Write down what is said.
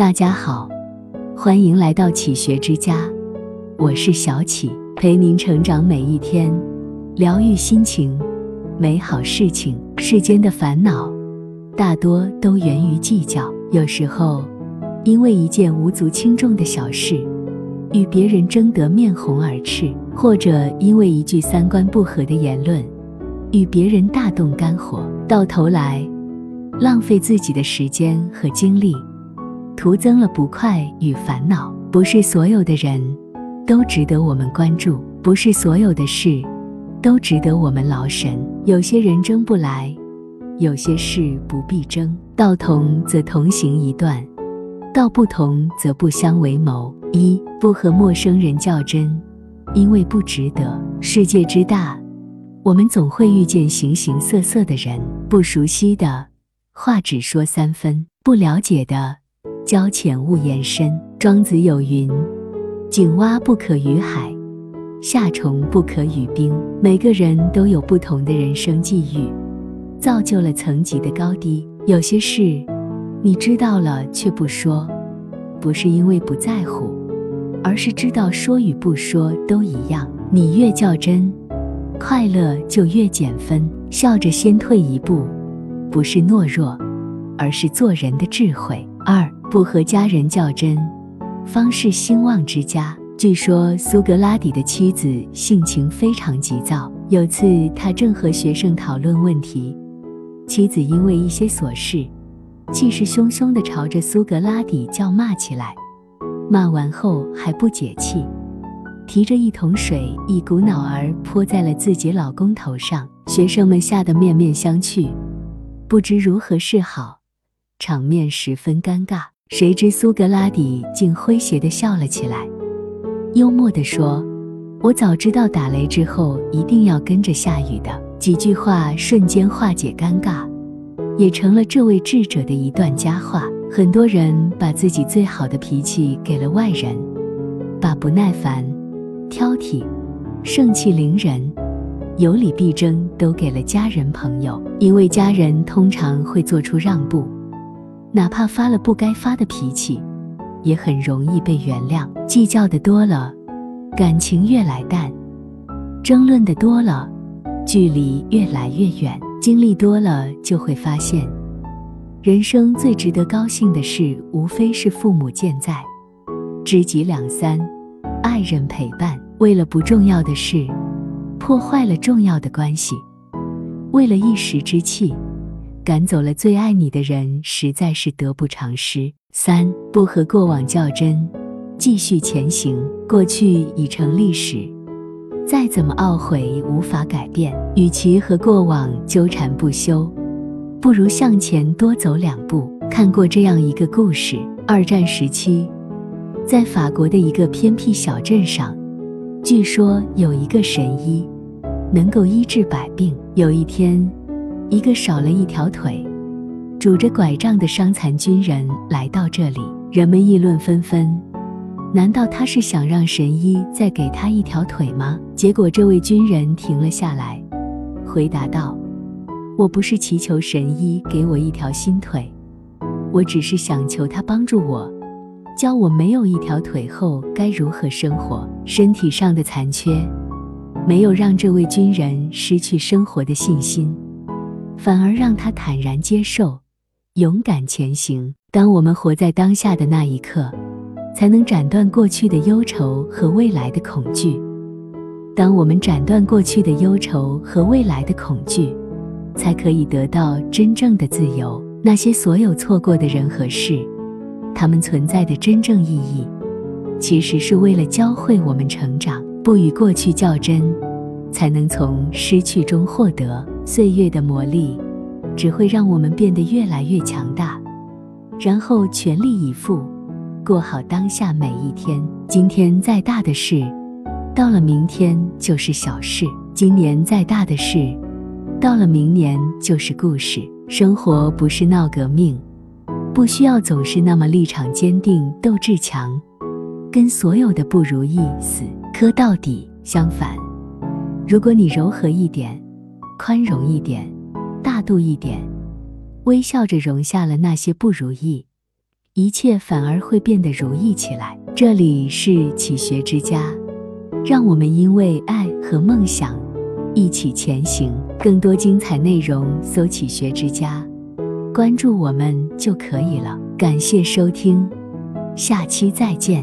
大家好，欢迎来到启学之家，我是小启，陪您成长每一天，疗愈心情，美好事情。世间的烦恼大多都源于计较，有时候因为一件无足轻重的小事，与别人争得面红耳赤，或者因为一句三观不合的言论，与别人大动肝火，到头来浪费自己的时间和精力。徒增了不快与烦恼。不是所有的人都值得我们关注，不是所有的事都值得我们劳神。有些人争不来，有些事不必争。道同则同行一段，道不同则不相为谋。一不和陌生人较真，因为不值得。世界之大，我们总会遇见形形色色的人，不熟悉的话只说三分，不了解的。交浅勿言深。庄子有云：“井蛙不可与海，夏虫不可语冰。”每个人都有不同的人生际遇，造就了层级的高低。有些事你知道了却不说，不是因为不在乎，而是知道说与不说都一样。你越较真，快乐就越减分。笑着先退一步，不是懦弱，而是做人的智慧。二。不和家人较真，方是兴旺之家。据说苏格拉底的妻子性情非常急躁。有次他正和学生讨论问题，妻子因为一些琐事，气势汹汹地朝着苏格拉底叫骂起来。骂完后还不解气，提着一桶水，一股脑儿泼在了自己老公头上。学生们吓得面面相觑，不知如何是好，场面十分尴尬。谁知苏格拉底竟诙谐地笑了起来，幽默地说：“我早知道打雷之后一定要跟着下雨的。”几句话瞬间化解尴尬，也成了这位智者的一段佳话。很多人把自己最好的脾气给了外人，把不耐烦、挑剔、盛气凌人、有理必争都给了家人朋友，因为家人通常会做出让步。哪怕发了不该发的脾气，也很容易被原谅。计较的多了，感情越来淡；争论的多了，距离越来越远。经历多了，就会发现，人生最值得高兴的事，无非是父母健在，知己两三，爱人陪伴。为了不重要的事，破坏了重要的关系；为了一时之气。赶走了最爱你的人，实在是得不偿失。三不和过往较真，继续前行。过去已成历史，再怎么懊悔无法改变。与其和过往纠缠不休，不如向前多走两步。看过这样一个故事：二战时期，在法国的一个偏僻小镇上，据说有一个神医，能够医治百病。有一天。一个少了一条腿、拄着拐杖的伤残军人来到这里，人们议论纷纷。难道他是想让神医再给他一条腿吗？结果，这位军人停了下来，回答道：“我不是祈求神医给我一条新腿，我只是想求他帮助我，教我没有一条腿后该如何生活。”身体上的残缺，没有让这位军人失去生活的信心。反而让他坦然接受，勇敢前行。当我们活在当下的那一刻，才能斩断过去的忧愁和未来的恐惧。当我们斩断过去的忧愁和未来的恐惧，才可以得到真正的自由。那些所有错过的人和事，他们存在的真正意义，其实是为了教会我们成长。不与过去较真，才能从失去中获得。岁月的磨砺，只会让我们变得越来越强大，然后全力以赴，过好当下每一天。今天再大的事，到了明天就是小事；今年再大的事，到了明年就是故事。生活不是闹革命，不需要总是那么立场坚定、斗志强，跟所有的不如意死磕到底。相反，如果你柔和一点。宽容一点，大度一点，微笑着容下了那些不如意，一切反而会变得如意起来。这里是启学之家，让我们因为爱和梦想一起前行。更多精彩内容，搜“启学之家”，关注我们就可以了。感谢收听，下期再见。